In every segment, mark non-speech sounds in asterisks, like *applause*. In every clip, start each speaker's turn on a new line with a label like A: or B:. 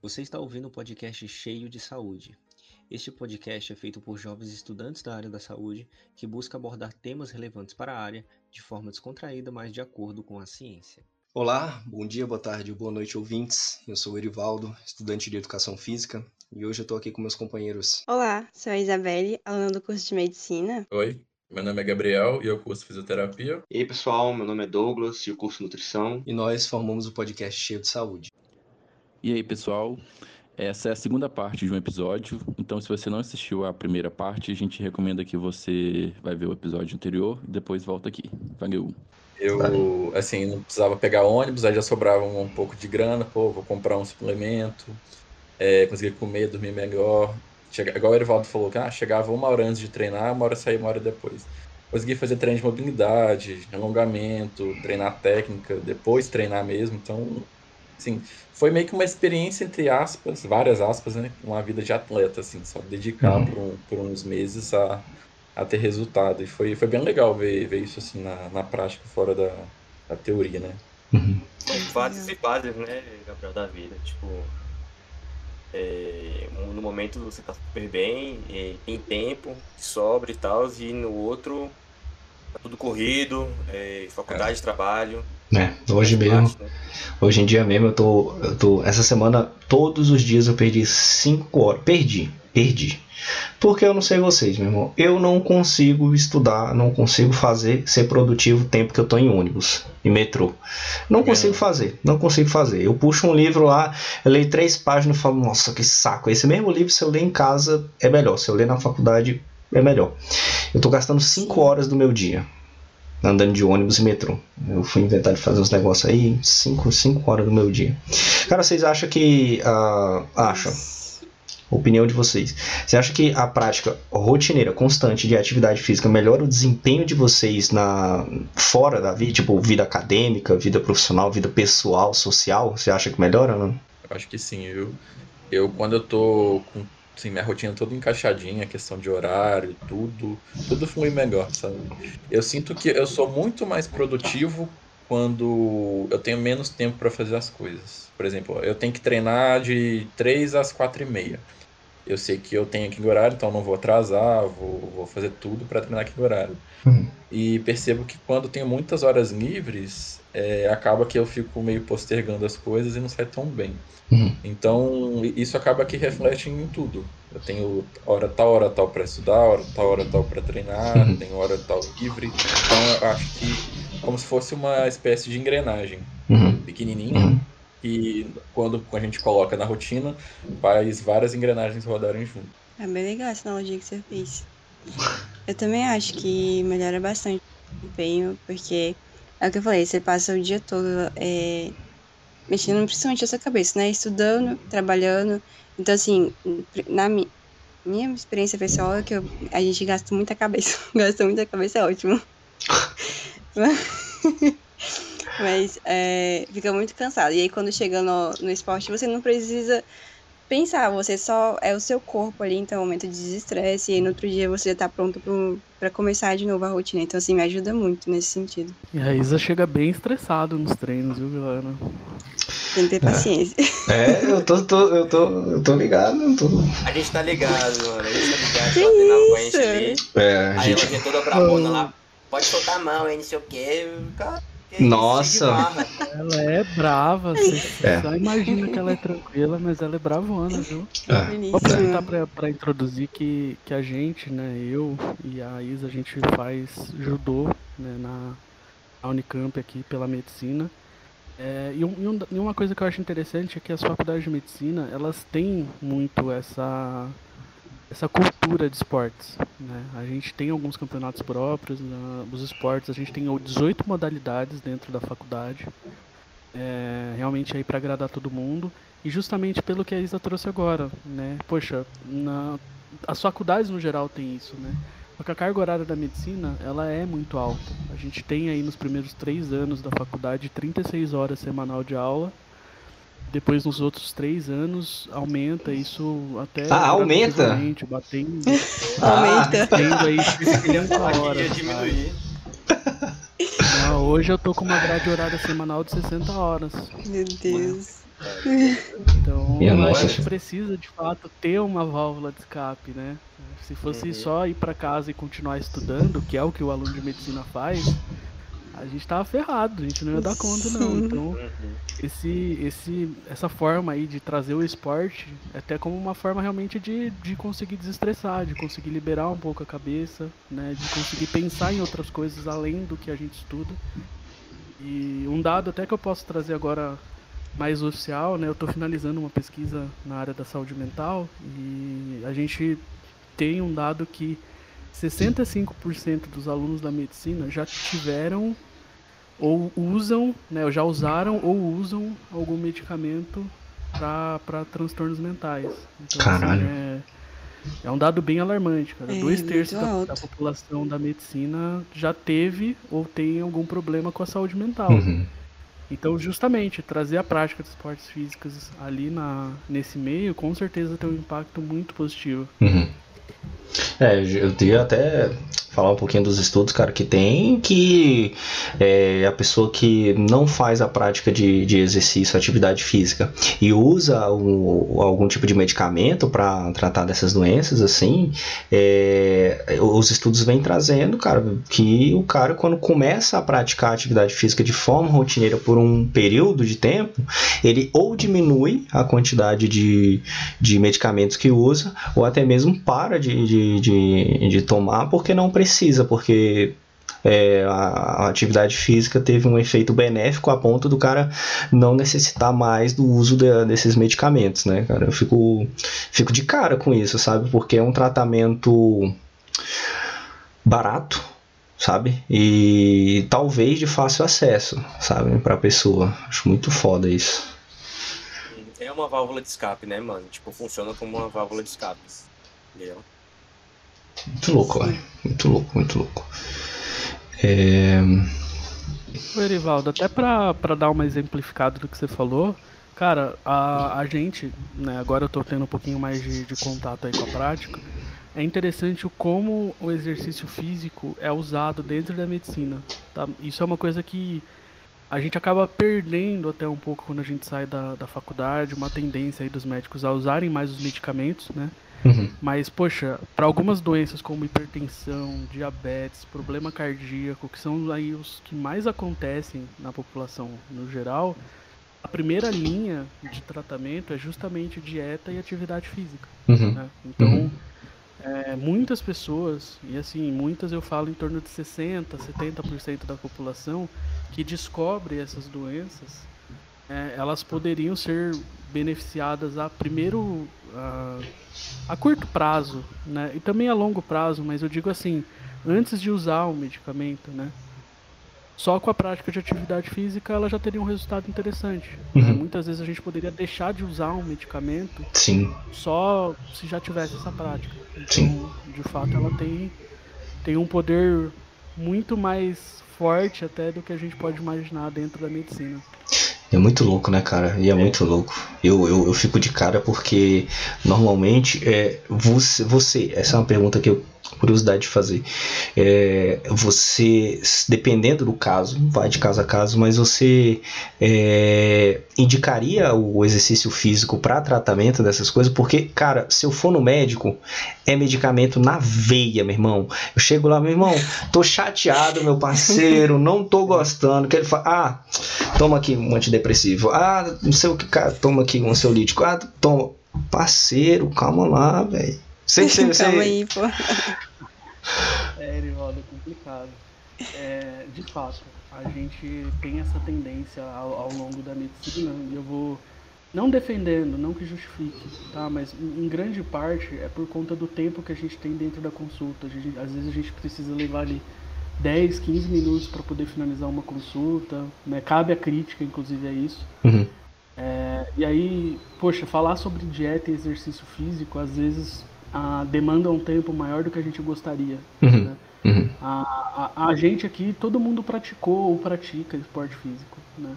A: Você está ouvindo um podcast cheio de saúde. Este podcast é feito por jovens estudantes da área da saúde que busca abordar temas relevantes para a área de forma descontraída, mas de acordo com a ciência.
B: Olá, bom dia, boa tarde, boa noite, ouvintes. Eu sou o Erivaldo, estudante de Educação Física, e hoje eu estou aqui com meus companheiros.
C: Olá, sou a Isabelle, aluna do curso de Medicina.
D: Oi, meu nome é Gabriel e eu curso Fisioterapia.
E: E aí, pessoal, meu nome é Douglas e eu curso Nutrição.
B: E nós formamos o podcast Cheio de Saúde.
F: E aí, pessoal? Essa é a segunda parte de um episódio, então se você não assistiu a primeira parte, a gente recomenda que você vai ver o episódio anterior e depois volta aqui. Valeu!
D: Eu, assim, não precisava pegar ônibus, aí já sobrava um, pouco de grana, pô, vou comprar um suplemento, é, conseguir comer, dormir melhor. Chega, igual o Erivaldo falou, que ah, chegava uma hora antes de treinar, uma hora saía uma hora depois. Consegui fazer treino de mobilidade, alongamento, treinar técnica, depois treinar mesmo, então Assim, foi meio que uma experiência, entre aspas, várias aspas, né? Uma vida de atleta, assim, só dedicar uhum. por, um, por, uns meses a, a ter resultado. E foi, foi bem legal ver, ver isso, assim, na, na prática, fora da, da teoria, né?
E: Uhum. Fases e fases, né, Gabriel, da vida. Tipo, é, no momento você tá super bem, tem tempo, sobra e tal, e no outro tá tudo corrido, é, faculdade, é. trabalho.
B: É, hoje mesmo, né? hoje em dia mesmo eu tô, eu tô, essa semana todos os dias eu perdi 5 horas, perdi, perdi. Porque eu não sei vocês, meu irmão, eu não consigo estudar, não consigo fazer, ser produtivo o tempo que eu tô em ônibus e metrô. Não consigo fazer, não consigo fazer. Eu puxo um livro lá, eu leio três páginas e falo, nossa, que saco. Esse mesmo livro, se eu ler em casa, é melhor. Se eu ler na faculdade, é melhor. Eu tô gastando 5 horas do meu dia andando de ônibus e metrô. Eu fui inventar de fazer uns negócios aí 5 cinco horas do meu dia. Cara, vocês acham que. Uh, acham. Opinião de vocês. Você acha que a prática rotineira, constante de atividade física melhora o desempenho de vocês na fora da vida, tipo vida acadêmica, vida profissional, vida pessoal, social? Você acha que melhora não?
D: Eu acho que sim. Eu, eu quando eu tô com assim, minha rotina toda encaixadinha, questão de horário, tudo, tudo flui melhor, sabe? Eu sinto que eu sou muito mais produtivo quando eu tenho menos tempo para fazer as coisas. Por exemplo, eu tenho que treinar de 3 às 4 e meia. Eu sei que eu tenho aquele horário, então não vou atrasar, vou, vou fazer tudo para treinar aquele horário. Uhum. E percebo que quando tenho muitas horas livres, é, acaba que eu fico meio postergando as coisas e não sai tão bem. Uhum. Então, isso acaba que reflete em tudo. Eu tenho hora tal, hora tal para estudar, hora tal, hora tal para treinar, uhum. tenho hora tal livre. Então, eu acho que como se fosse uma espécie de engrenagem uhum. pequenininha uhum. e quando a gente coloca na rotina, faz várias engrenagens rodarem junto.
C: É bem legal essa analogia que você fez. Eu também acho que melhora bastante o desempenho, porque é o que eu falei, você passa o dia todo é, mexendo principalmente a sua cabeça, né? Estudando, trabalhando. Então, assim, na mi minha experiência pessoal é que eu, a gente gasta muita cabeça. *laughs* gasta muita cabeça, é ótimo. *laughs* Mas é, fica muito cansado. E aí, quando chega no, no esporte, você não precisa pensar, você só é o seu corpo ali, então é um momento de desestresse, e aí no outro dia você já tá pronto para começar de novo a rotina. Então, assim, me ajuda muito nesse sentido.
G: E a Isa chega bem estressado nos treinos, viu, galera?
C: Tem que ter paciência. *laughs*
B: É, eu tô, tô, eu tô, eu tô ligado. Eu tô...
E: A gente tá ligado, mano. A gente tá ligado, que gente ali.
B: É, a
E: gente... Aí ela toda bravona lá, pode soltar a mão aí, não sei o quê. Cara,
B: nossa!
G: Ela é brava, você é. só imagina que ela é tranquila, mas ela é bravona, viu? É. Vou aproveitar pra, pra introduzir que, que a gente, né, eu e a Isa, a gente faz judô né, na, na Unicamp aqui pela medicina. É, e, um, e, uma coisa que eu acho interessante é que as faculdades de medicina, elas têm muito essa essa cultura de esportes. Né? A gente tem alguns campeonatos próprios né, os esportes, a gente tem 18 modalidades dentro da faculdade, é, realmente aí para agradar todo mundo. E justamente pelo que a Isa trouxe agora, né? Poxa, na, as faculdades no geral têm isso, né? Porque a carga horária da medicina, ela é muito alta. A gente tem aí nos primeiros três anos da faculdade 36 horas semanal de aula depois nos outros três anos aumenta isso até
B: ah, aumenta?
C: batendo *laughs* aumenta.
G: batendo aí *laughs* 50 horas diminuir Não, hoje eu tô com uma grade horária semanal de 60 horas.
C: Meu Deus.
G: Então a gente precisa de fato ter uma válvula de escape, né? Se fosse uhum. só ir para casa e continuar estudando, que é o que o aluno de medicina faz, a gente tava ferrado, a gente não ia dar conta não. Então, uhum. esse, esse, essa forma aí de trazer o esporte é até como uma forma realmente de, de conseguir desestressar, de conseguir liberar um pouco a cabeça, né? De conseguir pensar em outras coisas além do que a gente estuda. E um dado até que eu posso trazer agora mais oficial, né? Eu estou finalizando uma pesquisa na área da saúde mental e a gente tem um dado que 65% dos alunos da medicina já tiveram ou usam, né, ou já usaram ou usam algum medicamento para transtornos mentais.
B: Então, assim, Caralho. Assim,
G: é, é, um dado bem alarmante, cara. É, Dois terços da, da, população da medicina já teve ou tem algum problema com a saúde mental. Uhum. Então, justamente, trazer a prática de esportes físicos ali na, nesse meio, com certeza tem um impacto muito positivo.
B: Uhum. É, eu ia até falar um pouquinho dos estudos, cara, que tem que é, a pessoa que não faz a prática de, de exercício, atividade física e usa o, algum tipo de medicamento para tratar dessas doenças, assim, é, os estudos vêm trazendo, cara, que o cara quando começa a praticar atividade física de forma rotineira por um período de tempo, ele ou diminui a quantidade de, de medicamentos que usa, ou até mesmo para de, de, de, de tomar porque não precisa porque é, a, a, atividade física teve um efeito benéfico a ponto do cara não necessitar mais do uso de, desses medicamentos, né, cara? Eu fico, fico de cara com isso, sabe? Porque é um tratamento barato, sabe? E talvez de fácil acesso, sabe? Pra pessoa. Acho muito foda isso.
E: É uma válvula de escape, né, mano? Tipo, funciona como uma válvula de escape. Entendeu?
B: Muito louco, velho. Muito louco, muito louco. É...
G: O Erivaldo, até pra, pra dar uma exemplificada do que você falou, cara, a, a gente, né, agora eu tô tendo um pouquinho mais de, de contato aí com a prática, é interessante o como o exercício físico é usado dentro da medicina. Tá? Isso é uma coisa que a gente acaba perdendo até um pouco quando a gente sai da, da faculdade, uma tendência aí dos médicos a usarem mais os medicamentos, né? Uhum. Mas, poxa, para algumas doenças como hipertensão, diabetes, problema cardíaco, que são aí os que mais acontecem na população no geral, a primeira linha de tratamento é justamente dieta e atividade física. Uhum. Né? Então, uhum. é, muitas pessoas, e assim, muitas eu falo em torno de 60%, 70% da população, que descobre essas doenças, é, elas poderiam ser beneficiadas a primeiro a, a, curto prazo, né? E também a longo prazo, mas eu digo assim, antes de usar o medicamento, né? Só com a prática de atividade física ela já teria um resultado interessante. Né? Uhum. Né? Muitas vezes a gente poderia deixar de usar um medicamento
B: Sim.
G: só se já tivesse essa prática. Então, Sim. de fato, ela tem, tem um poder muito mais forte até do que a gente pode imaginar dentro da medicina.
B: É muito louco, né, cara? E é, é. muito louco. Eu, eu, eu fico de cara porque normalmente é, você, você, essa é uma pergunta que eu curiosidade de fazer. É, você, dependendo do caso, vai de caso a caso, mas você é, indicaria o exercício físico para tratamento dessas coisas? Porque, cara, se eu for no médico, é medicamento na veia, meu irmão. Eu chego lá, meu irmão, tô chateado, meu parceiro, *laughs* não tô gostando. Que ele fala, ah, toma aqui um antidepressivo. Ah, não sei o que, cara, toma aqui um ansiolítico. Ah, toma. Parceiro, calma lá, velho.
C: Sem, *laughs* sem, sem... Calma aí, pô.
G: É, Erivaldo, é complicado. É, de fato, a gente tem essa tendência ao, ao, longo da medicina, e eu vou não defendendo, não que justifique, tá? Mas em grande parte é por conta do tempo que a gente tem dentro da consulta. Gente, às vezes a gente precisa levar ali 10, 15 minutos para poder finalizar uma consulta, né? Cabe a crítica, inclusive, a isso. Uhum. É, e aí, poxa, falar sobre dieta e exercício físico, às vezes a, demanda um tempo maior do que a gente gostaria. Uhum. Né? Uhum. A, a, a, gente aqui, todo mundo praticou ou pratica esporte físico. Né?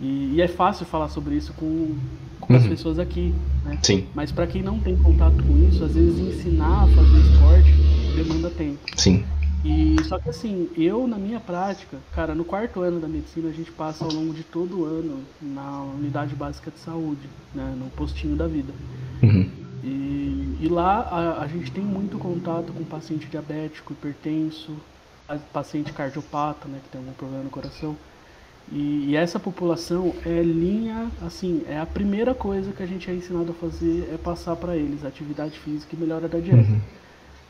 G: E, e é fácil falar sobre isso com, com uhum. as pessoas aqui. Né?
B: Sim.
G: Mas para quem não tem contato com isso, às vezes ensinar a fazer esporte demanda tempo.
B: Sim.
G: E só que assim, eu na minha prática, cara, no quarto ano da medicina a gente passa ao longo de todo o ano na unidade básica de saúde, né, no postinho da vida. Uhum. E, e, lá a, a, gente tem muito contato com paciente diabético, hipertenso, paciente cardiopata, né, que tem algum problema no coração. E, e, essa população é linha, assim, é a primeira coisa que a gente é ensinado a fazer é passar para eles atividade física e melhora da dieta. Uhum.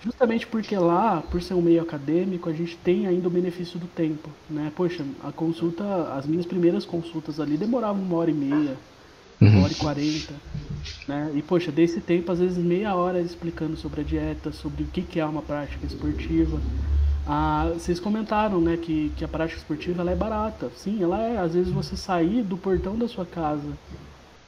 G: Justamente porque lá, por ser um meio acadêmico, a gente tem ainda o benefício do tempo, né? Poxa, a consulta, as minhas primeiras consultas ali demoravam uma hora e meia, uhum. uma hora e quarenta, né? E poxa, desse tempo, às vezes meia hora explicando sobre a dieta, sobre o que, que é uma prática esportiva. Ah, vocês comentaram, né, que, que a prática esportiva ela é barata. Sim, ela é. Às vezes você sair do portão da sua casa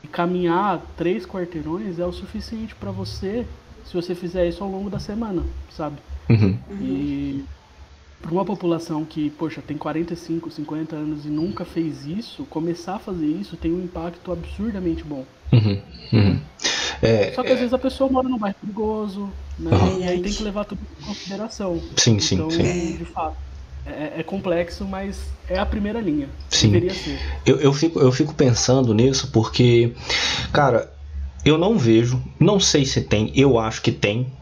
G: e caminhar três quarteirões é o suficiente para você se você fizer isso ao longo da semana, sabe? Uhum. E para uma população que, poxa, tem 45, 50 anos e nunca fez isso, começar a fazer isso tem um impacto absurdamente bom. Uhum. Uhum. É, Só que às é... vezes a pessoa mora num bairro perigoso, né? Uhum. E aí tem que levar tudo em consideração.
B: Sim, sim,
G: então,
B: sim.
G: de fato. É, é, complexo, mas é a primeira linha. Sim. Deveria ser.
B: Eu, eu, fico, eu fico pensando nisso porque, cara, eu não vejo, não sei se tem, eu acho que tem,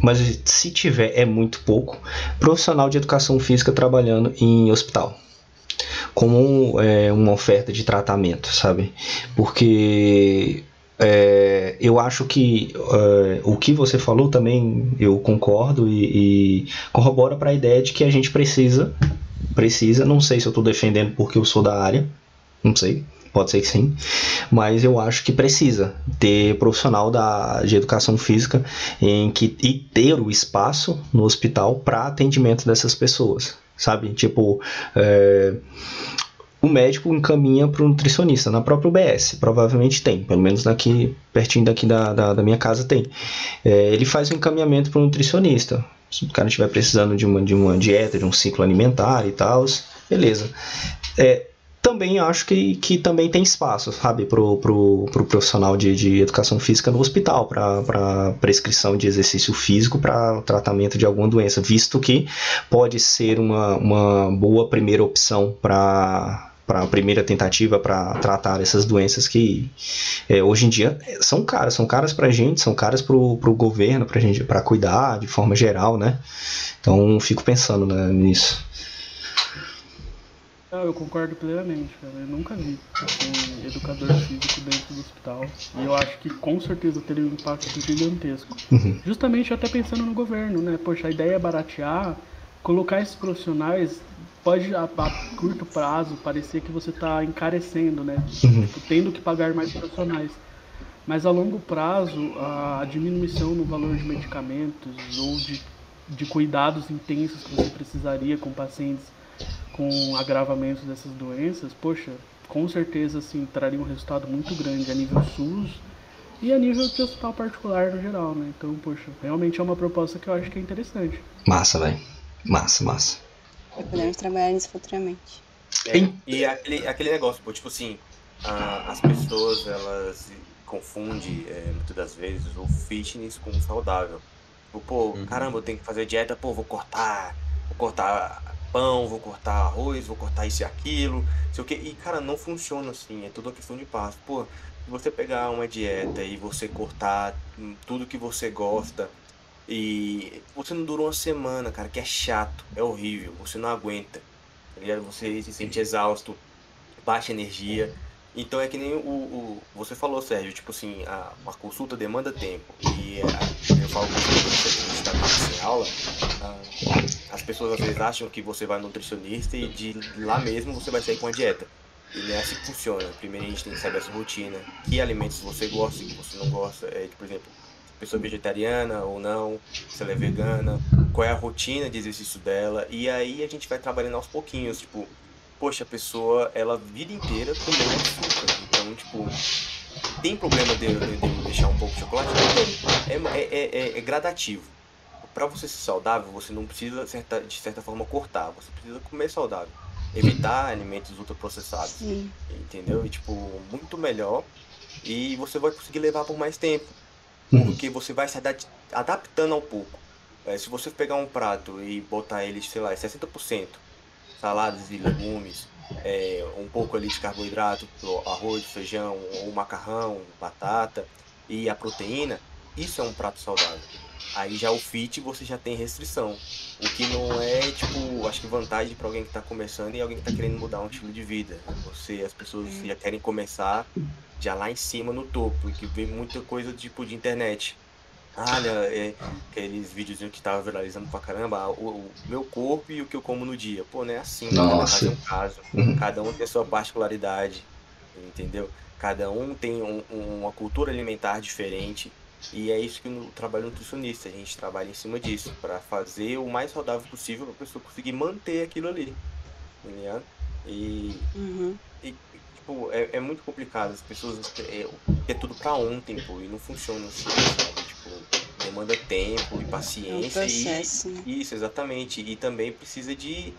B: mas se tiver é muito pouco, profissional de educação física trabalhando em hospital como é, uma oferta de tratamento, sabe? Porque é, eu acho que é, o que você falou também eu concordo e, e corrobora para a ideia de que a gente precisa, precisa, não sei se eu estou defendendo porque eu sou da área, não sei, pode ser que sim, mas eu acho que precisa ter profissional da, de educação física em que, e ter o espaço no hospital para atendimento dessas pessoas, sabe? Tipo, é, o médico encaminha para o nutricionista, na própria UBS, provavelmente tem, pelo menos daqui, pertinho daqui da, da, da minha casa tem. É, ele faz o encaminhamento para o nutricionista. Se o cara estiver precisando de uma, de uma dieta, de um ciclo alimentar e tal, beleza. É, também acho que, que também tem espaço, sabe, pro, pro, pro profissional de, de educação física no hospital, para prescrição de exercício físico para tratamento de alguma doença, visto que pode ser uma, uma boa primeira opção para para a primeira tentativa para tratar essas doenças que é, hoje em dia são caras, são caras para a gente, são caras para o governo, para gente, para cuidar de forma geral, né? Então fico pensando né, nisso.
G: Não, eu concordo plenamente, cara. Eu nunca vi um educador físico dentro do hospital. E eu acho que com certeza teria um impacto gigantesco. Uhum. Justamente até pensando no governo, né? Poxa, a ideia é baratear, colocar esses profissionais pode a, a curto prazo parecer que você está encarecendo, né? Uhum. Tipo, tendo que pagar mais profissionais. Mas a longo prazo, a diminuição no valor de medicamentos ou de, de cuidados intensos que você precisaria com pacientes com agravamentos dessas doenças, poxa, com certeza assim, traria um resultado muito grande a nível SUS e a nível de hospital particular no geral, né? Então, poxa, realmente é uma proposta que eu acho que é interessante.
B: Massa, velho. Massa, massa.
C: E podemos trabalhar nisso futuramente.
E: É, e aquele, aquele negócio, pô, tipo assim, a, as pessoas elas confundem é, muitas das vezes o fitness com o saudável. Tipo, pô, uhum. caramba, eu tenho que fazer dieta, pô, vou cortar, vou cortar pão, vou cortar arroz, vou cortar isso e aquilo, sei o que. E, cara, não funciona assim, é tudo uma questão de passo. Pô, se você pegar uma dieta e você cortar tudo que você gosta e você não dura uma semana, cara, que é chato, é horrível, você não aguenta, tá ligado? Você se sente exausto, baixa energia. Então é que nem o, o você falou, Sérgio, tipo assim, a, a consulta demanda tempo. E a, eu falo com você está sem aula, a, as pessoas às vezes acham que você vai nutricionista e de lá mesmo você vai sair com a dieta. E não é assim que funciona. Primeiro a gente tem que saber a sua rotina, que alimentos você gosta e que você não gosta. É, por exemplo, pessoa vegetariana ou não, se ela é vegana, qual é a rotina de exercício dela. E aí a gente vai trabalhando aos pouquinhos, tipo, poxa, a pessoa, ela a vida inteira comeu açúcar. Então, tipo, tem problema de, de, de deixar um pouco de chocolate? É, é, é, é gradativo. Para você ser saudável, você não precisa, certa, de certa forma, cortar. Você precisa comer saudável. Evitar alimentos ultraprocessados. Sim. Entendeu? E, tipo, muito melhor. E você vai conseguir levar por mais tempo. Porque você vai se adaptando ao pouco. É, se você pegar um prato e botar ele, sei lá, 60%, saladas e legumes, é, um pouco ali de carboidrato, arroz, feijão, ou macarrão, batata e a proteína, isso é um prato saudável. Aí já o fit você já tem restrição. O que não é, tipo, acho que vantagem para alguém que está começando e alguém que está querendo mudar um estilo de vida. Você, as pessoas já querem começar já lá em cima no topo, e que vê muita coisa tipo de internet. Olha, é, aqueles videozinhos que tava viralizando pra caramba, o, o, meu corpo e o que eu como no dia. Pô, não é assim, né?
B: Nossa.
E: cada um caso. Uhum. Cada um tem a sua particularidade, entendeu? Cada um tem um, uma cultura alimentar diferente. E é isso que o trabalho nutricionista, a gente trabalha em cima disso, para fazer o mais saudável possível para a pessoa conseguir manter aquilo ali. Ligado? E,
C: uhum.
E: e tipo, é, é, muito complicado. As pessoas é, é tudo para ontem, pô, e não funciona assim, sabe? Tipo, demanda tempo e paciência. É um
C: processo,
E: e,
C: né?
E: Isso, exatamente. E também precisa de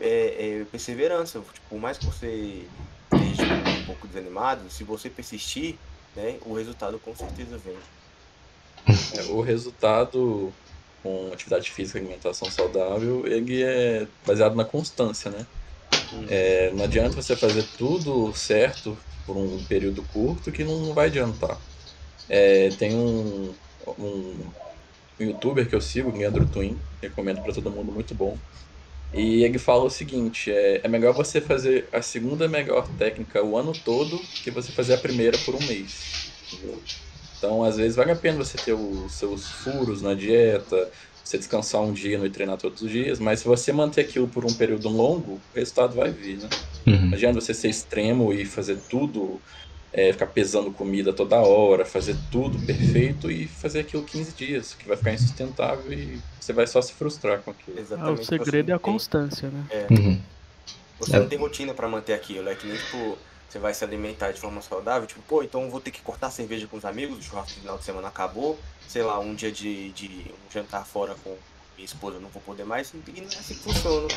E: é, é, perseverança. Tipo, por mais que você esteja um pouco desanimado, se você persistir, né, o resultado com certeza vem. *laughs*
D: É, o resultado com atividade física e alimentação saudável, ele é baseado na constância, né? É, não adianta você fazer tudo certo por um período curto que não vai adiantar. É, tem um, um, youtuber que eu sigo, Leandro Twin, recomendo para todo mundo, muito bom. E ele fala o seguinte: é, é melhor você fazer a segunda melhor técnica o ano todo que você fazer a primeira por um mês. Entendeu? Então, às vezes, vale a pena você ter os seus furos na dieta, você descansar um dia e treinar todos os dias, mas se você manter aquilo por um período longo, o resultado vai vir, né? Uhum. Não adianta você ser extremo e fazer tudo, é, ficar pesando comida toda hora, fazer tudo perfeito e fazer aquilo 15 dias, que vai ficar insustentável e você vai só se frustrar com aquilo.
G: Exatamente. Ah, o segredo é a constância, né?
E: É. Uhum. Você é. não tem rotina para manter aquilo, é que nem tipo você vai se alimentar de forma saudável, tipo, pô, então vou ter que cortar cerveja com os amigos, o churrasco final de semana acabou, sei lá, um dia de, de um jantar fora com minha esposa não vou poder mais, e não é assim que funciona.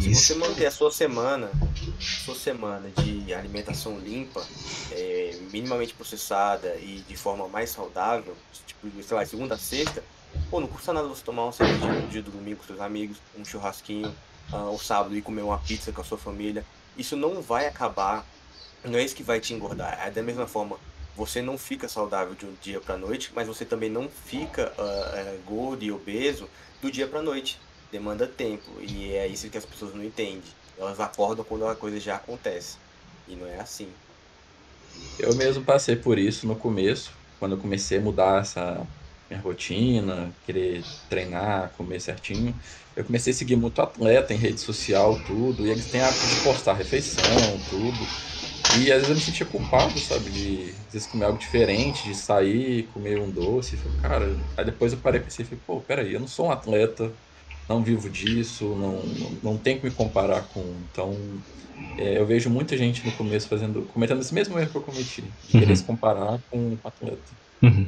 E: Se você manter a sua semana, sua semana de alimentação limpa, é, minimamente processada e de forma mais saudável, tipo, sei lá, segunda a sexta, pô, não custa nada você tomar uma cerveja no dia do domingo com seus amigos, um churrasquinho, uh, o sábado ir comer uma pizza com a sua família. Isso não vai acabar não é isso que vai te engordar. É da mesma forma, você não fica saudável de um dia para noite, mas você também não fica uh, uh, gordo e obeso do dia para noite. Demanda tempo e é isso que as pessoas não entendem. Elas acordam quando a coisa já acontece e não é assim.
D: Eu mesmo passei por isso no começo, quando eu comecei a mudar essa minha rotina, querer treinar, comer certinho. Eu comecei a seguir muito atleta em rede social, tudo, e eles têm hábito de postar refeição, tudo. E às vezes eu me sentia culpado, sabe? De às vezes comer algo diferente, de sair, comer um doce. E falei, cara, aí depois eu parei e pensei, falei, pô, peraí, eu não sou um atleta, não vivo disso, não, não tenho que me comparar com. Então, é, eu vejo muita gente no começo fazendo, cometendo esse mesmo erro que eu cometi, de uhum. querer se comparar com um atleta.
B: Uhum.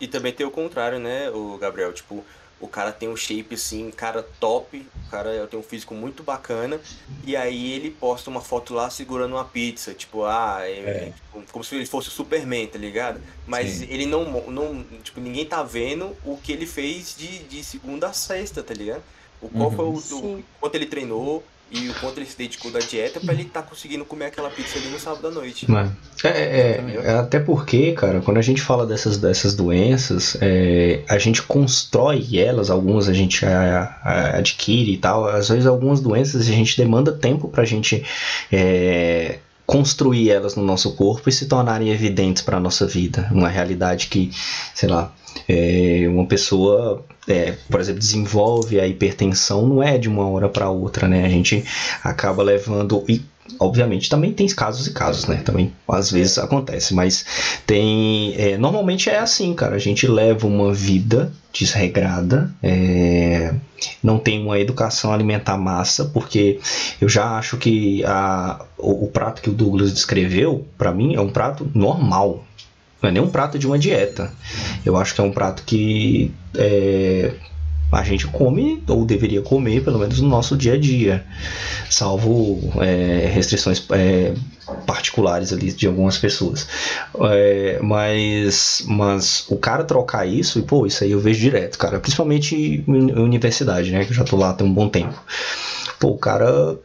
E: E também tem o contrário, né, o Gabriel? Tipo, o cara tem um shape assim, cara top, o cara tem um físico muito bacana, e aí ele posta uma foto lá segurando uma pizza, tipo, ah, é, é. Tipo, como se ele fosse o Superman, tá ligado? Mas Sim. ele não, não, tipo, ninguém tá vendo o que ele fez de, de segunda a sexta, tá ligado? O qual uhum. foi o, o quanto ele treinou, e o quanto ele se dedicou da dieta para ele estar tá conseguindo comer aquela pizza ali no sábado à noite.
B: É, é, é, até porque, cara, quando a gente fala dessas, dessas doenças, é, a gente constrói elas, algumas a gente a, a, adquire e tal, às vezes algumas doenças a gente demanda tempo pra gente é, construir elas no nosso corpo e se tornarem evidentes para nossa vida. Uma realidade que, sei lá, é, uma pessoa, é, por exemplo, desenvolve a hipertensão não é de uma hora para outra, né? A gente acaba levando e obviamente também tem casos e casos, né? Também às vezes acontece, mas tem é, normalmente é assim, cara. A gente leva uma vida desregrada, é, não tem uma educação alimentar massa, porque eu já acho que a, o, o prato que o Douglas descreveu, para mim, é um prato normal, não é nem um prato de uma dieta. Eu acho que é um prato que é, a gente come, ou deveria comer, pelo menos no nosso dia a dia, salvo é, restrições é, particulares ali de algumas pessoas. É, mas, mas o cara trocar isso, e pô, isso aí eu vejo direto, cara, principalmente universidade, né, que eu já tô lá tem um bom tempo. Pô, o cara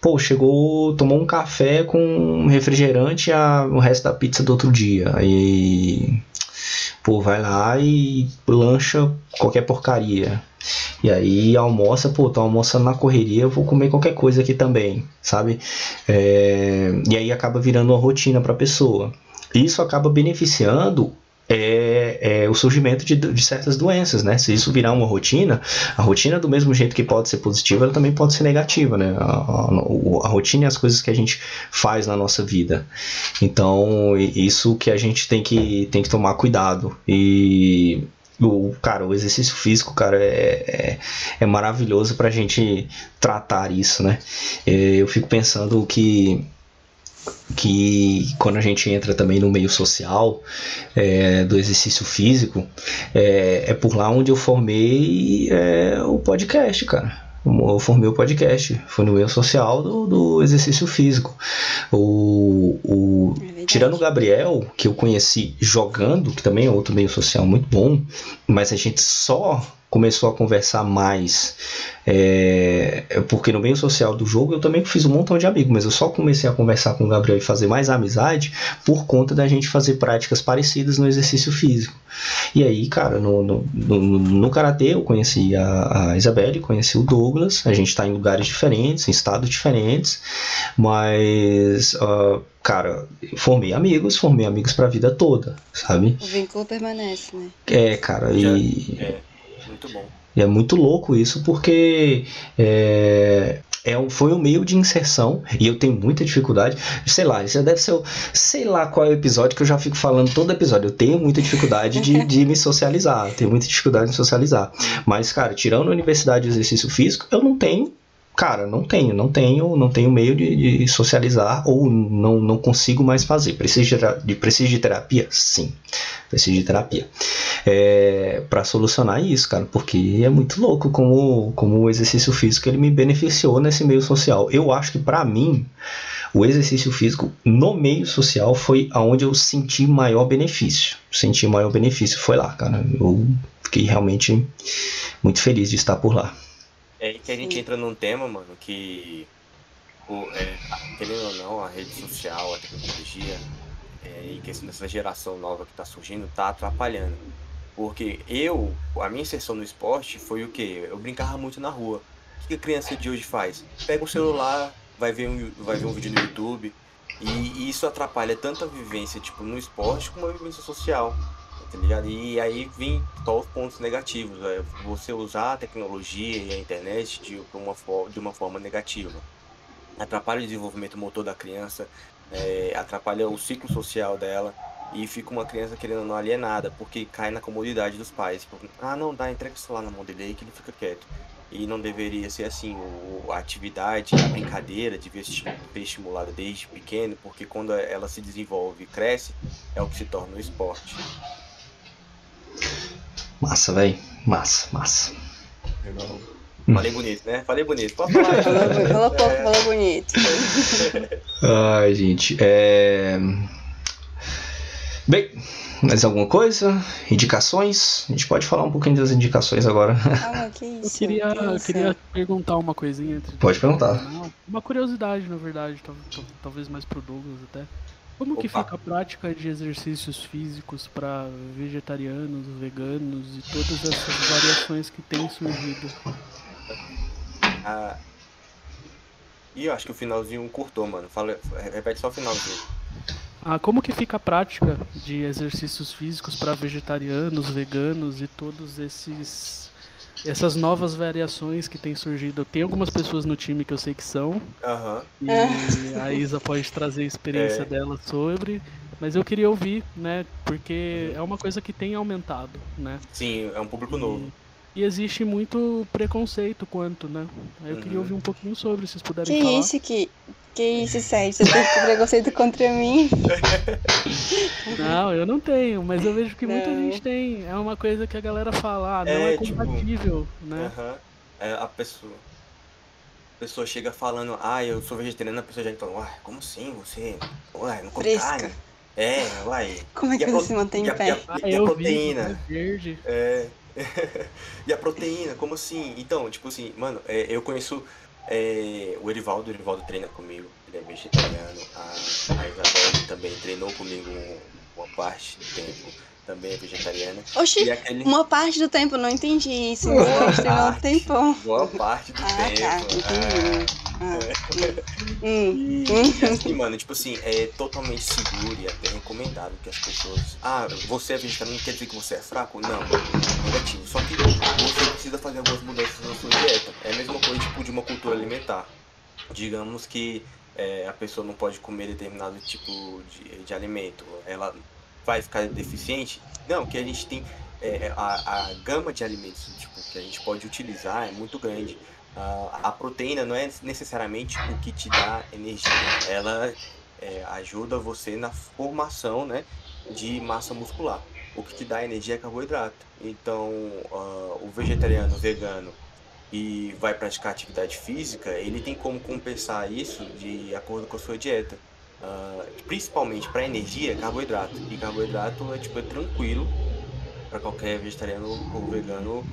B: pô, chegou, tomou um café com refrigerante a, o resto da pizza do outro dia. Aí, pô, vai lá e lancha qualquer porcaria. E aí almoça, pô, tô almoçando na correria, eu vou comer qualquer coisa aqui também, sabe? É, e aí acaba virando uma rotina para a pessoa. Isso acaba beneficiando é, é, o surgimento de, de, certas doenças, né? Se isso virar uma rotina, a rotina do mesmo jeito que pode ser positiva, ela também pode ser negativa, né? A, a, a rotina e as coisas que a gente faz na nossa vida. Então, isso que a gente tem que, tem que tomar cuidado. E o cara, o exercício físico, cara, é, é, é maravilhoso pra gente tratar isso, né? É, eu fico pensando que que quando a gente entra também no meio social é, do exercício físico, é, é, por lá onde eu formei é, o podcast, cara. Eu formei o podcast, foi no meio social do, do exercício físico. O, o, é tirando o Gabriel, que eu conheci jogando, que também é outro meio social muito bom, mas a gente só começou a conversar mais é, porque no meio social do jogo eu também fiz um montão de amigos, mas eu só comecei a conversar com o Gabriel e fazer mais amizade por conta da gente fazer práticas parecidas no exercício físico. E aí, cara, no, no, no, no Karatê eu conheci a, a Isabelle, conheci o Douglas, a gente está em lugares diferentes, em estados diferentes, mas. Uh, cara, formei amigos, formei amigos para a vida toda, sabe?
C: O vínculo permanece, né?
B: É, cara, e.
E: É, muito bom.
B: E é muito louco isso porque é, é, foi um meio de inserção e eu tenho muita dificuldade. Sei lá, isso deve ser. Sei lá qual é o episódio que eu já fico falando todo episódio. Eu tenho muita dificuldade de, de me socializar. Tenho muita dificuldade de socializar. Mas, cara, tirando a universidade de exercício físico, eu não tenho cara, não tenho, não tenho, não tenho meio de, de, socializar ou não, não consigo mais fazer. Preciso de, preciso de terapia? Sim, preciso de terapia. É, para solucionar isso, cara, porque é muito louco como, como o exercício físico ele me beneficiou nesse meio social. Eu acho que para mim o exercício físico no meio social foi aonde eu senti maior benefício. Senti maior benefício foi lá, cara. Eu fiquei realmente muito feliz de estar por lá.
E: É aí que a gente entra num tema, mano, que, o, é, querendo ou não, a rede social, a tecnologia, é, e questão dessa geração nova que tá surgindo, tá atrapalhando. Porque eu, a minha inserção no esporte foi o quê? Eu brincava muito na rua. O que a criança de hoje faz? Pega o celular, vai ver um, vai ver um vídeo no YouTube, e, e isso atrapalha tanto a vivência tipo, no esporte como a vivência social tá ligado? E aí vem só os pontos negativos, é você usar a tecnologia e a internet de uma, de uma forma negativa. Atrapalha o desenvolvimento motor da criança, é, atrapalha o ciclo social dela e fica uma criança querendo não alienada, porque cai na comodidade dos pais. Ah, não, dá, entrega o celular na mão dele aí que ele fica quieto. E não deveria ser assim, o, a atividade, a brincadeira devia ser estimulada desde pequeno, porque quando ela se desenvolve e cresce, é o que se torna o esporte.
B: Massa, velho. Massa, massa.
E: Legal. Falei bonito, né? Falei bonito. Pode falar. *laughs*
C: falou pouco, é... falou bonito. *laughs*
B: Ai, gente. É... Bem, mais alguma coisa? Indicações? A gente pode falar um pouquinho das indicações agora.
C: Ah, que *laughs* isso,
G: eu queria,
C: que isso?
G: queria perguntar uma coisinha.
B: Pode perguntar.
G: Uma curiosidade, na verdade, talvez mais pro Douglas até. Como Opa. que fica a prática de exercícios físicos para vegetarianos, veganos e todas essas variações que têm surgido?
E: Ah, e eu acho que o finalzinho curtou, mano. Fala, repete só o finalzinho.
G: Ah, como que fica a prática de exercícios físicos para vegetarianos, veganos e todos esses essas novas variações que têm surgido. Tem algumas pessoas no time que eu sei que são.
E: Uhum.
G: E *laughs* a Isa pode trazer a experiência é. dela sobre. Mas eu queria ouvir, né? Porque é uma coisa que tem aumentado, né?
E: Sim, é um público novo.
G: E existe muito preconceito quanto, né? Aí eu uhum. queria ouvir um pouquinho sobre, se vocês puderem
C: que
G: falar.
C: Isso que Que isso, Sérgio? Você tem preconceito contra mim? *laughs*
G: Não, eu não tenho, mas eu vejo que muita gente tem. É uma coisa que a galera fala, ah, não é, é tipo, compatível, tipo, né? Uh -huh.
E: é, a pessoa. A pessoa chega falando, ah, eu sou vegetariana, a pessoa já fala, uai, como assim? Você. Uai, não come carne. É, uai.
C: Como é que você se mantém em pé?
E: E a, ah, e a proteína. Vi, verde. É. *laughs* e a proteína, como assim? Então, tipo assim, mano, é, eu conheço é, o Erivaldo, o Erivaldo treina comigo, ele é vegetariano. A, a Isabelle também treinou comigo uma parte do tempo, também é vegetariana.
C: Oxi, aquele... uma parte do tempo, não entendi isso. Boa treinou um tempão.
E: Boa parte do
C: ah,
E: tempo. Tá,
C: entendi.
E: Ah, ah, hum. E, hum. assim, mano, tipo assim, é totalmente seguro e até recomendado que as pessoas. Ah, você é vegetariano, não quer dizer que você é fraco? Não, negativo. Só que você precisa fazer algumas mudanças na sua dieta. É a mesma coisa tipo de uma cultura alimentar. Digamos que é, a pessoa não pode comer determinado tipo de, de alimento. Ela vai ficar deficiente? Não, que a gente tem é, a, a gama de alimentos tipo, que a gente pode utilizar é muito grande. Uh, a proteína não é necessariamente o que te dá energia, ela é, ajuda você na formação né, de massa muscular. O que te dá energia é carboidrato. Então, uh, o vegetariano, o vegano e vai praticar atividade física, ele tem como compensar isso de acordo com a sua dieta. Uh, principalmente para energia, carboidrato. E carboidrato é tipo é tranquilo para qualquer vegetariano ou vegano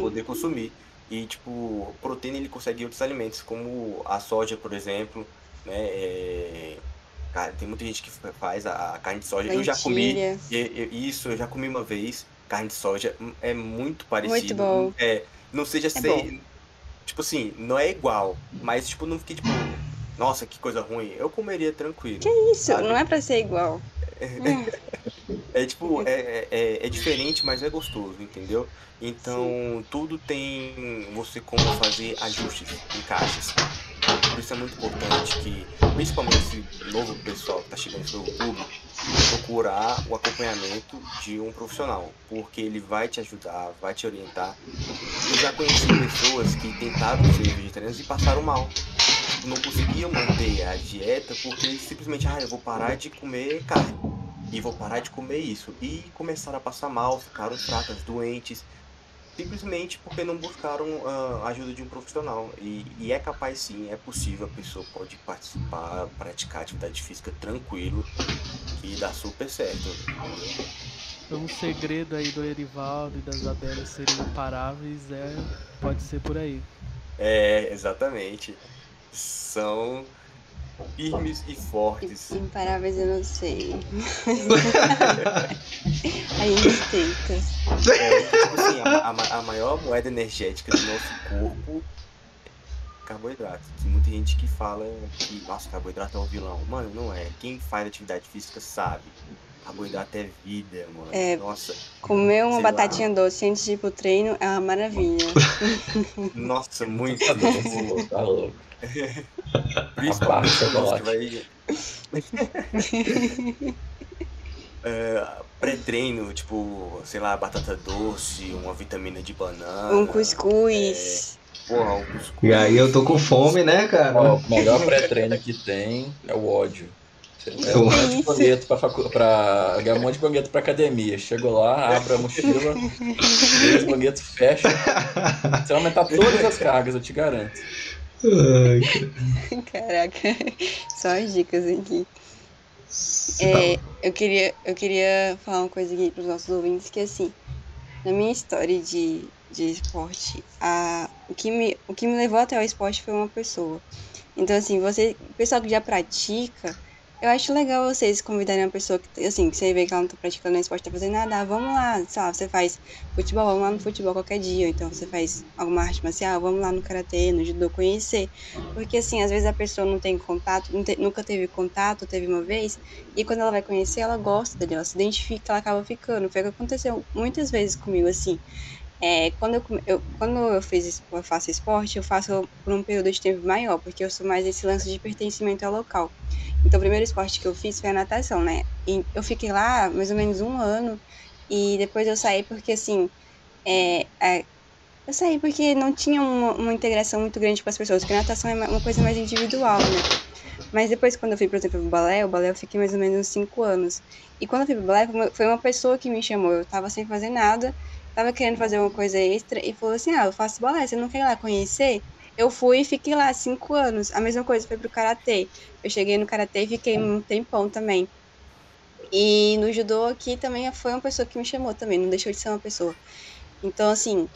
E: poder consumir. E, tipo, proteína ele consegue em outros alimentos, como a soja, por exemplo, né? É... Cara, tem muita gente que faz a, a carne de soja. Lentilha. Eu já comi. isso, eu já comi uma vez. Carne de soja hum, é muito parecido.
C: Muito bom.
E: É, não seja é ser. Tipo assim, não é igual. Mas, tipo, não fiquei tipo. Nossa, que coisa ruim. Eu comeria tranquilo.
C: Que isso? Sabe? Não é pra ser igual. *laughs*
E: É, é tipo, é, é, é diferente, mas é gostoso, entendeu? Então, Sim. tudo tem você como fazer ajustes, encaixes. Por isso é muito importante que, principalmente esse novo pessoal que está chegando, novo público, procurar o acompanhamento de um profissional, porque ele vai te ajudar, vai te orientar. Eu já conheci pessoas que tentaram ser vegetarianas e passaram mal. Não conseguiam manter a dieta porque simplesmente, ah, eu vou parar de comer carne e vou parar de comer isso. E começaram a passar mal, ficaram fracas, doentes simplesmente porque não buscaram uh, a ajuda de um profissional. E, e, é capaz sim, é possível, a pessoa pode participar, praticar atividade física tranquilo, que dá super certo.
G: Então, um segredo aí do Erivaldo e da Isabela serem imparáveis é, pode ser por aí.
E: É, exatamente. São firmes e fortes.
C: Imparáveis eu não sei. *laughs* a gente tenta.
E: É, tipo assim, a, a, a, maior moeda energética do nosso corpo é carboidrato. Tem muita gente que fala que, nossa, carboidrato é um vilão. Mano, não é. Quem faz atividade física sabe. Carboidrato é vida, mano. É, Nossa.
C: Comer uma batatinha lá. doce antes de ir pro treino é uma maravilha. *laughs*
E: Nossa, muito bom. Tá louco. Principalmente vai. *laughs* é, Pré-treino, tipo, sei lá, batata doce, uma vitamina de banana.
C: Um cuscuz.
E: É... Porra, um cuscuz.
B: E aí eu tô com fome, né, cara?
D: Ó, o melhor pré-treino que tem é o ódio. Você um monte de bangueto pra, facu... pra... um monte de bangueto pra academia. Chegou lá, abre a mochila, *laughs* os banguetos fecha. Você vai aumentar todas as cargas, eu te garanto.
C: Ai, *laughs* Caraca, só as dicas aqui. É, eu, queria, eu queria falar uma coisa aqui para os nossos ouvintes, que assim, na minha história de, de esporte, a, o, que me, o que me levou até o esporte foi uma pessoa. Então, assim, você, o pessoal que já pratica, eu acho legal vocês convidarem uma pessoa que, assim, que você vê que ela não tá praticando esporte, tá fazendo nada, ah, vamos lá, sei lá, você faz futebol, vamos lá no futebol qualquer dia, ou então você faz alguma arte marcial, vamos lá no karatê, no judô, conhecer. Porque, assim, às vezes a pessoa não tem contato, te, nunca teve contato, teve uma vez, e quando ela vai conhecer, ela gosta dele, ela se identifica, ela acaba ficando. Foi o que aconteceu muitas vezes comigo, assim. É, quando, eu, eu, quando eu, fiz, eu faço esporte, eu faço por um período de tempo maior, porque eu sou mais esse lance de pertencimento ao local. Então, o primeiro esporte que eu fiz foi a natação, né? E eu fiquei lá mais ou menos um ano, e depois eu saí porque, assim, é, é, eu saí porque não tinha uma, uma, integração muito grande com as pessoas, porque a natação é uma coisa mais individual, né? Mas depois, quando eu fui, por exemplo, pro balé, o balé eu fiquei mais ou menos uns 5 anos. E quando eu fui pro balé, foi uma pessoa que me chamou. Eu tava sem fazer nada, tava querendo fazer uma coisa extra e falou assim: Ah, eu faço balé, você não quer ir lá conhecer? Eu fui e fiquei lá cinco anos. A mesma coisa foi pro karatê. Eu cheguei no karatê e fiquei um tempão também. E no judô aqui também foi uma pessoa que me chamou também, não deixou de ser uma pessoa. Então, assim,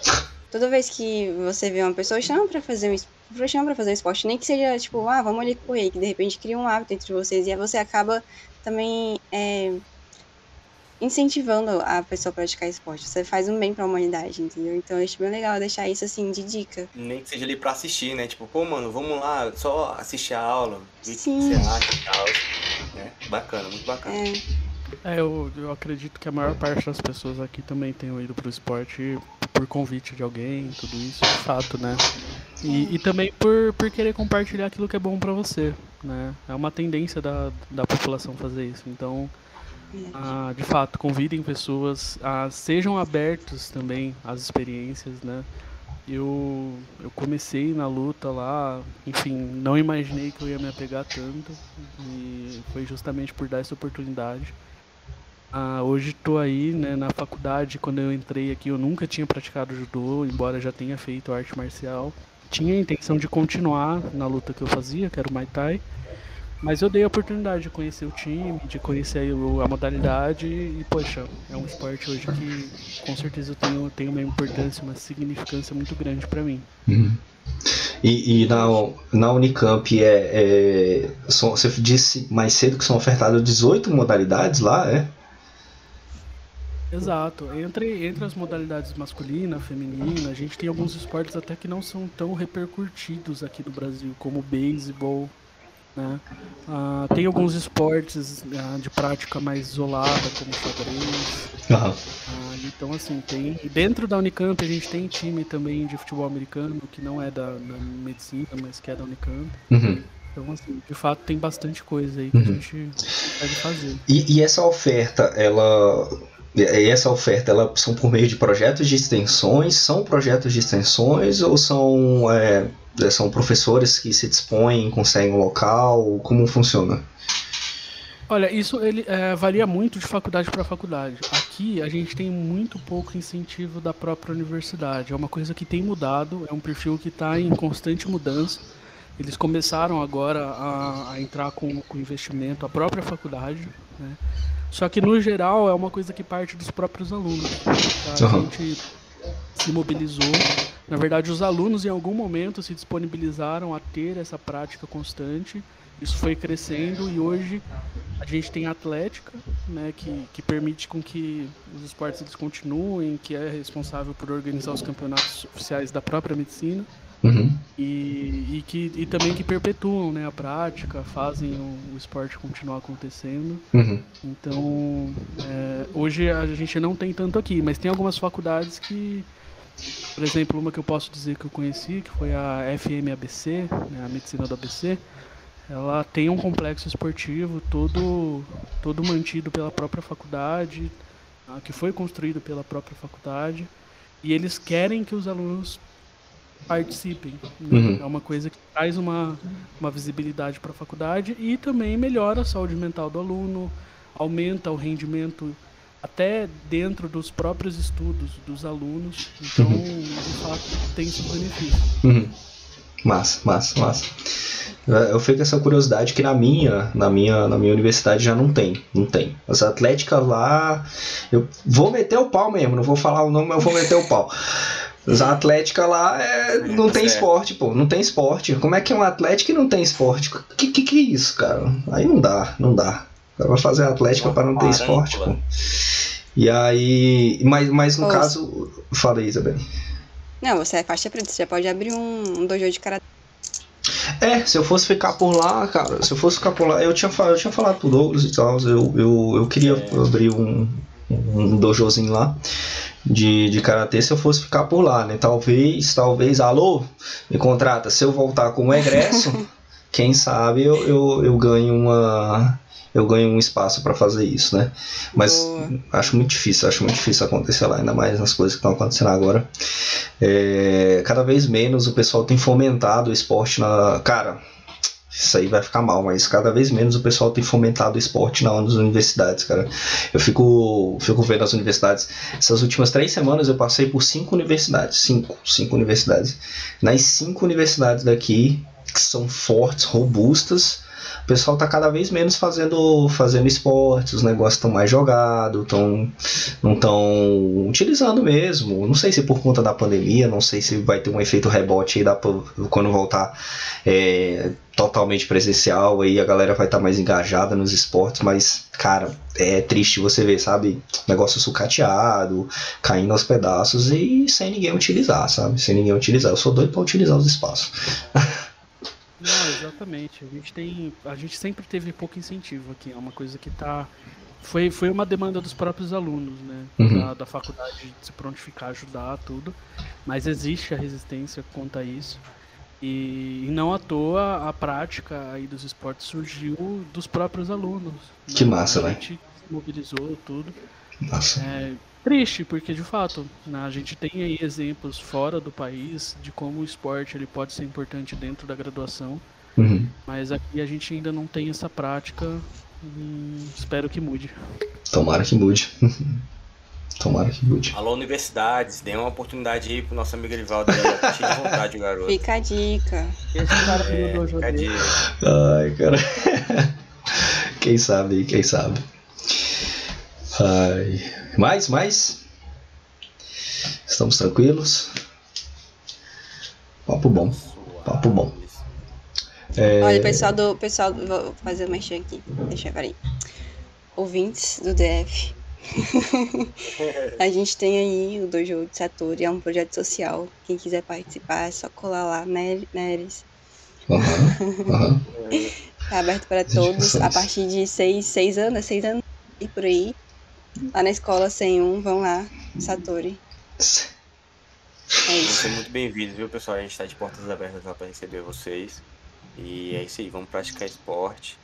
C: toda vez que você vê uma pessoa, chama pra fazer um, chama pra fazer um esporte. Nem que seja, tipo, ah, vamos ali correr, que de repente cria um hábito entre vocês. E aí você acaba também é, incentivando a pessoa a praticar esporte. Você faz um bem pra humanidade, entendeu? Então eu acho bem legal deixar isso assim de dica.
E: Nem que seja ali pra assistir, né? Tipo, pô, mano, vamos lá, só assistir a aula, ver o que você acha e tal. É, bacana, muito bacana. É.
G: É, eu, eu acredito que a maior parte das pessoas aqui também tenham ido pro esporte por convite de alguém, tudo isso, de fato, né? E, e também por, por querer compartilhar aquilo que é bom para você, né? É uma tendência da, da população fazer isso. Então, ah, de fato, convidem pessoas, a, sejam abertos também às experiências, né? Eu, eu comecei na luta lá, enfim, não imaginei que eu ia me apegar tanto e foi justamente por dar essa oportunidade. Ah, hoje estou aí né, na faculdade. Quando eu entrei aqui, eu nunca tinha praticado judô, embora já tenha feito arte marcial. Tinha a intenção de continuar na luta que eu fazia, que era o Muay Thai. Mas eu dei a oportunidade de conhecer o time, de conhecer a modalidade e, poxa, é um esporte hoje que com certeza tem, tem uma importância, uma significância muito grande para mim.
B: Uhum. E, e, na, na Unicamp é, é são, você disse mais cedo que são ofertadas 18 modalidades lá, é?
G: Exato. Entre, entre as modalidades masculina, feminina, a gente tem alguns esportes até que não são tão repercutidos aqui no Brasil, como o beisebol. Né? Ah, tem alguns esportes ah, de prática mais isolada, como xadrez. Uhum. Ah, então, assim, tem. Dentro da Unicamp a gente tem time também de futebol americano, que não é da, da medicina, mas que é da Unicamp. Uhum. Então, assim, de fato tem bastante coisa aí que uhum. a gente pode fazer.
B: E, e essa oferta, ela e essa oferta ela são por meio de projetos de extensões? São projetos de extensões ou são, é, são professores que se dispõem, conseguem um local? Como funciona?
G: Olha, isso ele é, varia muito de faculdade para faculdade. Aqui a gente tem muito pouco incentivo da própria universidade. É uma coisa que tem mudado, é um perfil que está em constante mudança. Eles começaram agora a, a entrar com, com investimento, a própria faculdade. Né? Só que no geral é uma coisa que parte dos próprios alunos. Tá? A gente se mobilizou. Na verdade, os alunos em algum momento se disponibilizaram a ter essa prática constante. Isso foi crescendo e hoje a gente tem a atlética, né, que, que permite com que os esportes eles continuem, que é responsável por organizar os campeonatos oficiais da própria medicina. Uhum. E, e, que, e também que perpetuam né, a prática, fazem o, o esporte continuar acontecendo. Uhum. Então, é, hoje a gente não tem tanto aqui, mas tem algumas faculdades que, por exemplo, uma que eu posso dizer que eu conheci, que foi a FMABC, né, a medicina do ABC, ela tem um complexo esportivo todo, todo mantido pela própria faculdade, que foi construído pela própria faculdade, e eles querem que os alunos participem. Né? Uhum. É uma coisa que traz uma, uma visibilidade para a faculdade e também melhora a saúde mental do aluno, aumenta o rendimento até dentro dos próprios estudos dos alunos. Então, uhum. de fato, tem seus benefícios.
B: Uhum. Massa, massa, massa. Eu fico com essa curiosidade que na minha, na minha, na minha universidade já não tem, não tem. As atléticas lá, eu vou meter o pau mesmo, não vou falar o nome, mas eu vou meter o pau. A Atlética lá é, não tem esporte, pô. Não tem esporte. Como é que é um Atlético e não tem esporte? Que, que que é isso, cara? Aí não dá, não dá. O cara vai fazer Atlética para não ter esporte, pô. E aí. Mas, mas no caso. Fala aí, Isabel.
C: Não, você é faixa preta, você já pode abrir um, um dojo de karatê.
B: É, se eu fosse ficar por lá, cara, se eu fosse ficar por lá, eu tinha, eu tinha falado pro Douglas e tal, eu, eu, eu queria é. abrir um, um dojozinho lá de, de karatê se eu fosse ficar por lá, né? Talvez, talvez, alô, me contrata. Se eu voltar com o egresso, *laughs* quem sabe eu, eu, eu ganho uma eu ganho um espaço para fazer isso, né? Mas Boa. acho muito difícil, acho muito difícil acontecer lá, ainda mais nas coisas que estão acontecendo agora. É, cada vez menos o pessoal tem fomentado o esporte na. Cara, isso aí vai ficar mal, mas cada vez menos o pessoal tem fomentado o esporte nas universidades, cara. Eu fico, fico vendo as universidades. Essas últimas três semanas eu passei por cinco universidades. Cinco, cinco universidades. Nas cinco universidades daqui, que são fortes, robustas, o pessoal tá cada vez menos fazendo, fazendo esportes, os negócios estão mais jogados, tão, não estão utilizando mesmo. Não sei se por conta da pandemia, não sei se vai ter um efeito rebote aí da, quando voltar é, totalmente presencial, aí a galera vai estar tá mais engajada nos esportes, mas, cara, é triste você ver, sabe? Negócio sucateado, caindo aos pedaços e sem ninguém utilizar, sabe? Sem ninguém utilizar. Eu sou doido para utilizar os espaços. *laughs*
G: Não, exatamente. A gente tem. A gente sempre teve pouco incentivo aqui. É uma coisa que tá. Foi, foi uma demanda dos próprios alunos, né? Uhum. Da, da faculdade de se prontificar, ajudar, tudo. Mas existe a resistência quanto a isso. E, e, não à toa a prática aí dos esportes surgiu dos próprios alunos.
B: Né? Que massa,
G: né?
B: A
G: gente mobilizou tudo.
B: Nossa.
G: É, triste, porque de fato né, a gente tem aí exemplos fora do país de como o esporte ele pode ser importante dentro da graduação,
B: uhum.
G: mas aqui a gente ainda não tem essa prática. Hum, espero que mude.
B: Tomara que mude. *laughs* Tomara que mude.
E: Alô, universidades, dê uma oportunidade aí pro nosso amigo Erivaldo. Cheio de vontade, garoto.
C: Fica a dica.
G: É, fica a dica.
B: Ai, cara. Quem sabe, quem sabe. Ai. Mais, mais? Estamos tranquilos? Papo bom. Papo bom.
C: É... Olha, pessoal do. Pessoal, vou fazer o mexer aqui. Deixa eu aí. Ouvintes do DF. *laughs* a gente tem aí o Dojo de Satori, é um projeto social. Quem quiser participar é só colar lá, Neres?
B: Uhum, uhum.
C: tá aberto para todos a partir de seis, seis anos, seis anos e por aí. Lá na escola 101, vão lá, Satori.
E: É isso. muito bem-vindos, viu, pessoal? A gente está de portas abertas lá para receber vocês. E é isso aí, vamos praticar esporte.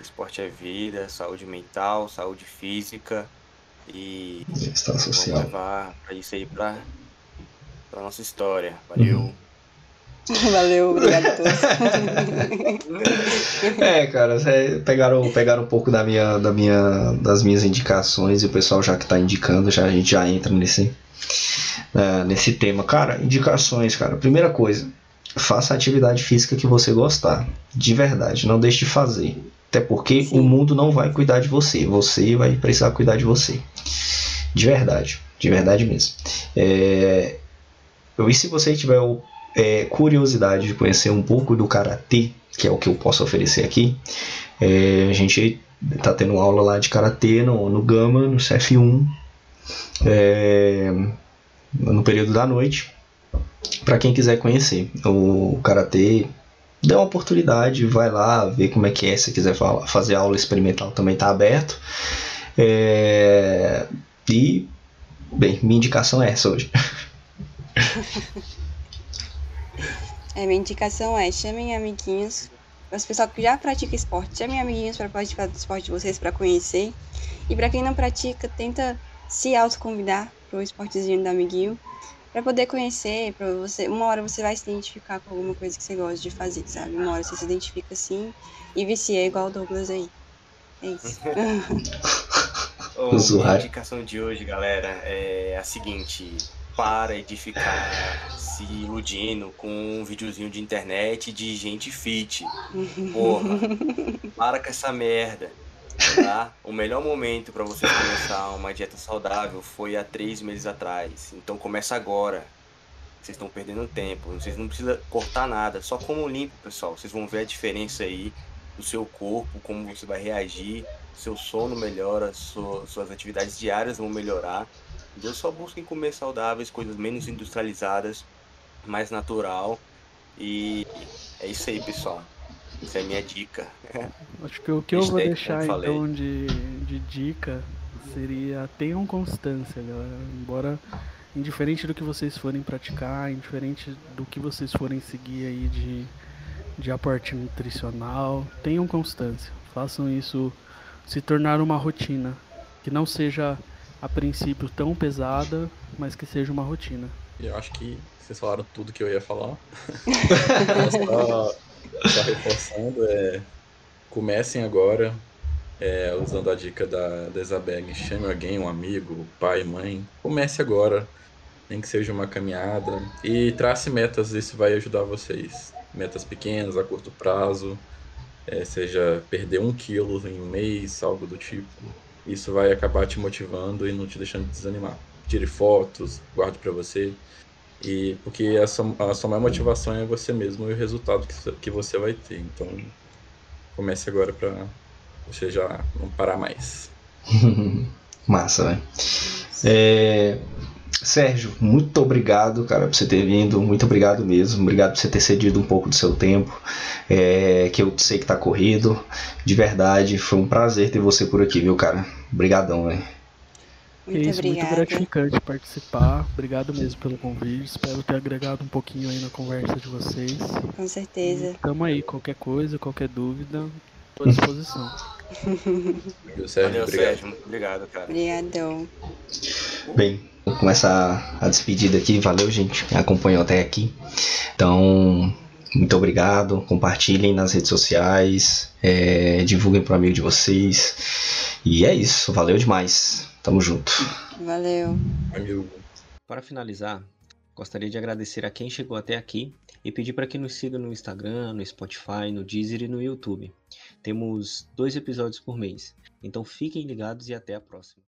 E: Esporte é vida, saúde mental, saúde física. E
B: Gestão social.
E: vamos levar para isso aí para a nossa história. Valeu! Uhum. *laughs*
C: Valeu, obrigado a todos. *laughs*
B: é, cara, pegaram, pegaram um pouco da minha, da minha, das minhas indicações e o pessoal já que tá indicando, já, a gente já entra nesse, uh, nesse tema. Cara, indicações, cara. Primeira coisa, faça a atividade física que você gostar. De verdade, não deixe de fazer. Até porque Sim. o mundo não vai cuidar de você. Você vai precisar cuidar de você. De verdade. De verdade mesmo. É... E se você tiver é, curiosidade de conhecer um pouco do karatê, que é o que eu posso oferecer aqui, é, a gente está tendo aula lá de karatê no, no Gama, no CF1, é, no período da noite, para quem quiser conhecer o karatê. Dê uma oportunidade, vai lá ver como é que é. Se quiser fazer aula experimental, também está aberto. É, e, bem, minha indicação é essa hoje. *laughs*
C: É, minha indicação é chamem amiguinhos, os pessoal que já pratica esporte, chamem amiguinhos para participar do esporte de vocês para conhecer. E para quem não pratica, tenta se autoconvidar para o esportezinho do amiguinho, para poder conhecer, para você, uma hora você vai se identificar com alguma coisa que você gosta de fazer, sabe? Uma hora você se identifica assim e vicia igual o Douglas aí. É isso. *laughs*
E: oh, a indicação de hoje, galera, é a seguinte: para de ficar se iludindo com um videozinho de internet de gente fit. Porra, para com essa merda. Tá? O melhor momento para você começar uma dieta saudável foi há três meses atrás. Então começa agora. Vocês estão perdendo tempo. Vocês não precisam cortar nada. Só como limpo, pessoal. Vocês vão ver a diferença aí do seu corpo, como você vai reagir. Seu sono melhora, suas atividades diárias vão melhorar. Então só busquem comer saudáveis, coisas menos industrializadas, mais natural. E é isso aí, pessoal. Essa é a minha dica. *laughs*
G: Acho que o que eu vou deixar então de, de dica seria tenham constância, galera. Embora indiferente do que vocês forem praticar, indiferente do que vocês forem seguir aí de, de aporte nutricional, tenham constância. Façam isso se tornar uma rotina. Que não seja a princípio tão pesada, mas que seja uma rotina.
D: Eu acho que vocês falaram tudo que eu ia falar. *laughs* só reforçando, é, comecem agora, é, usando a dica da, da Isabelle, chame alguém, um amigo, pai, mãe. Comece agora, nem que seja uma caminhada. E trace metas, isso vai ajudar vocês. Metas pequenas, a curto prazo, é, seja perder um quilo em um mês, algo do tipo. Isso vai acabar te motivando e não te deixando desanimar. Tire fotos, guarde para você. E porque a sua, a sua maior motivação é você mesmo e o resultado que, que você vai ter. Então, comece agora para você já não parar mais. *laughs*
B: Massa, né? É... Sérgio, muito obrigado, cara, por você ter vindo. Muito obrigado mesmo. Obrigado por você ter cedido um pouco do seu tempo, é... que eu sei que tá corrido. De verdade, foi um prazer ter você por aqui, viu, cara? Obrigadão, velho.
G: Muito Isso, muito gratificante participar. Obrigado mesmo pelo convite. Espero ter agregado um pouquinho aí na conversa de vocês.
C: Com certeza.
G: Tamo aí, qualquer coisa, qualquer dúvida, Estou à disposição.
E: Valeu, Sérgio. Valeu, obrigado. Sérgio. Muito obrigado, cara.
C: Obrigadão.
B: Bem, vou começar a despedida aqui. Valeu, gente, que acompanhou até aqui. Então, muito obrigado. Compartilhem nas redes sociais. É, divulguem para o amigo de vocês. E é isso. Valeu demais. Tamo junto.
C: Valeu.
D: Valeu.
A: Para finalizar, gostaria de agradecer a quem chegou até aqui e pedir para que nos siga no Instagram, no Spotify, no Deezer e no YouTube. Temos dois episódios por mês, então fiquem ligados e até a próxima.